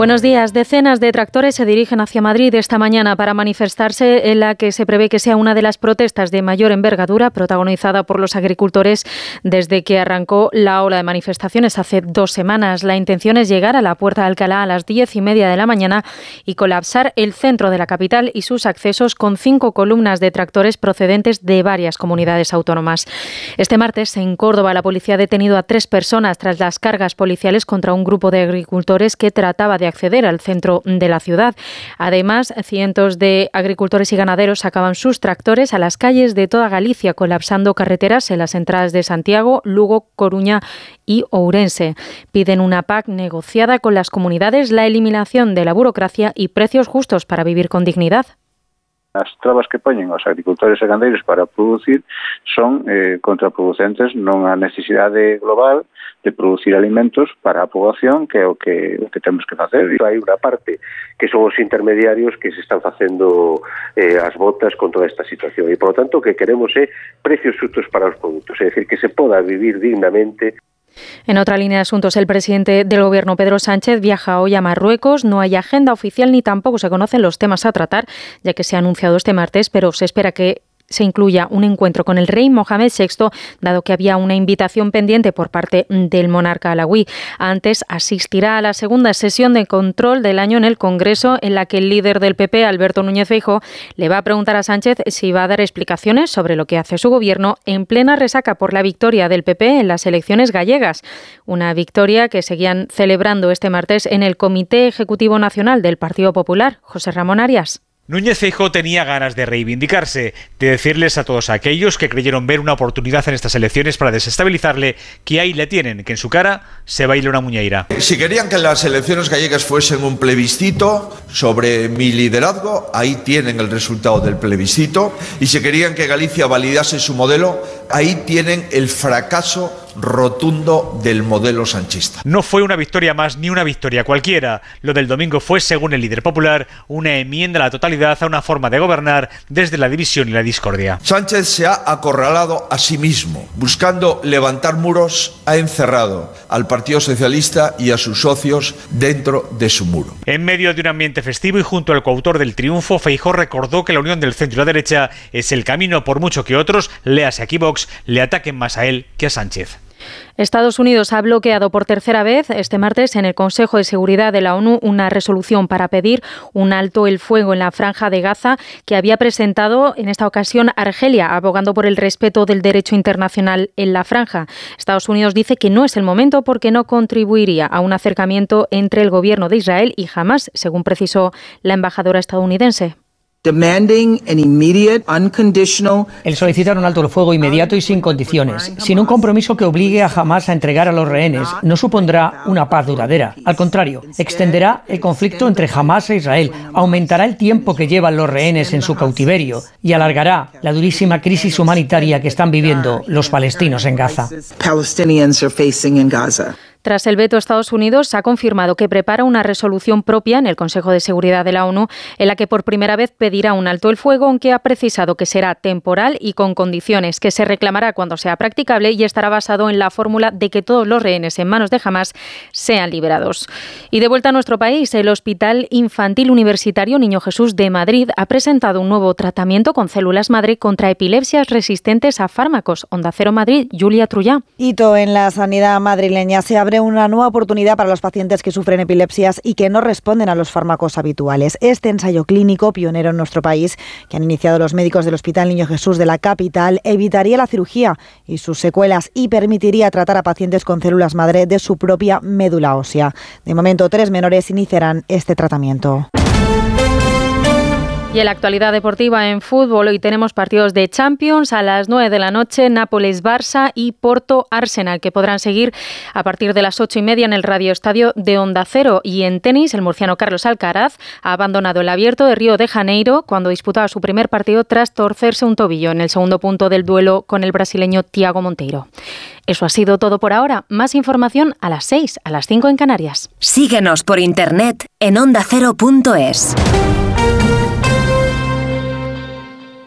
Buenos días. Decenas de tractores se dirigen hacia Madrid esta mañana para manifestarse en la que se prevé que sea una de las protestas de mayor envergadura protagonizada por los agricultores desde que arrancó la ola de manifestaciones hace dos semanas. La intención es llegar a la Puerta de Alcalá a las diez y media de la mañana y colapsar el centro de la capital y sus accesos con cinco columnas de tractores procedentes de varias comunidades autónomas. Este martes en Córdoba la policía ha detenido a tres personas tras las cargas policiales contra un grupo de agricultores que trataba de acceder al centro de la ciudad. Además, cientos de agricultores y ganaderos sacaban sus tractores a las calles de toda Galicia, colapsando carreteras en las entradas de Santiago, Lugo, Coruña y Ourense. Piden una PAC negociada con las comunidades, la eliminación de la burocracia y precios justos para vivir con dignidad. As trabas que poñen os agricultores e gandeiros para producir son eh, contraproducentes non a necesidade global de producir alimentos para a poboación que é o que, o que temos que facer. E hai unha parte que son os intermediarios que se están facendo eh, as botas con toda esta situación e, por lo tanto, o que queremos é precios justos para os produtos, é dicir, que se poda vivir dignamente en otra línea de asuntos, el presidente del Gobierno, Pedro Sánchez, viaja hoy a Marruecos. No hay agenda oficial ni tampoco se conocen los temas a tratar, ya que se ha anunciado este martes, pero se espera que se incluya un encuentro con el rey Mohamed VI, dado que había una invitación pendiente por parte del monarca alawí. Antes asistirá a la segunda sesión de control del año en el Congreso, en la que el líder del PP, Alberto Núñez Feijóo, le va a preguntar a Sánchez si va a dar explicaciones sobre lo que hace su gobierno en plena resaca por la victoria del PP en las elecciones gallegas. Una victoria que seguían celebrando este martes en el Comité Ejecutivo Nacional del Partido Popular. José Ramón Arias. Núñez Feijóo tenía ganas de reivindicarse, de decirles a todos aquellos que creyeron ver una oportunidad en estas elecciones para desestabilizarle que ahí le tienen, que en su cara se baila una muñeira. Si querían que las elecciones gallegas fuesen un plebiscito sobre mi liderazgo, ahí tienen el resultado del plebiscito. Y si querían que Galicia validase su modelo, ahí tienen el fracaso rotundo del modelo sanchista. No fue una victoria más ni una victoria cualquiera. Lo del domingo fue, según el líder popular, una enmienda a la totalidad a una forma de gobernar desde la división y la discordia. Sánchez se ha acorralado a sí mismo. Buscando levantar muros, ha encerrado al Partido Socialista y a sus socios dentro de su muro. En medio de un ambiente festivo y junto al coautor del triunfo, Feijó recordó que la unión del centro y la derecha es el camino por mucho que otros, léase aquí Vox, le ataquen más a él que a Sánchez. Estados Unidos ha bloqueado por tercera vez este martes en el Consejo de Seguridad de la ONU una resolución para pedir un alto el fuego en la franja de Gaza que había presentado en esta ocasión Argelia, abogando por el respeto del derecho internacional en la franja. Estados Unidos dice que no es el momento porque no contribuiría a un acercamiento entre el gobierno de Israel y Hamas, según precisó la embajadora estadounidense. El solicitar un alto el fuego inmediato y sin condiciones, sin un compromiso que obligue a jamás a entregar a los rehenes, no supondrá una paz duradera. Al contrario, extenderá el conflicto entre Hamas e Israel, aumentará el tiempo que llevan los rehenes en su cautiverio y alargará la durísima crisis humanitaria que están viviendo los palestinos en Gaza. Tras el veto, Estados Unidos ha confirmado que prepara una resolución propia en el Consejo de Seguridad de la ONU en la que por primera vez pedirá un alto el fuego, aunque ha precisado que será temporal y con condiciones, que se reclamará cuando sea practicable y estará basado en la fórmula de que todos los rehenes en manos de Hamas sean liberados. Y de vuelta a nuestro país, el Hospital Infantil Universitario Niño Jesús de Madrid ha presentado un nuevo tratamiento con células madre contra epilepsias resistentes a fármacos. Onda Cero Madrid, Julia Trullá. Hito en la sanidad madrileña se abre una nueva oportunidad para los pacientes que sufren epilepsias y que no responden a los fármacos habituales. Este ensayo clínico, pionero en nuestro país, que han iniciado los médicos del Hospital Niño Jesús de la capital, evitaría la cirugía y sus secuelas y permitiría tratar a pacientes con células madre de su propia médula ósea. De momento, tres menores iniciarán este tratamiento. Y en la actualidad deportiva en fútbol, hoy tenemos partidos de Champions a las 9 de la noche, Nápoles-Barça y Porto-Arsenal, que podrán seguir a partir de las ocho y media en el Radio Estadio de Onda Cero. Y en tenis, el murciano Carlos Alcaraz ha abandonado el abierto de Río de Janeiro cuando disputaba su primer partido tras torcerse un tobillo en el segundo punto del duelo con el brasileño Tiago Monteiro. Eso ha sido todo por ahora. Más información a las 6, a las 5 en Canarias. Síguenos por internet en ondacero.es.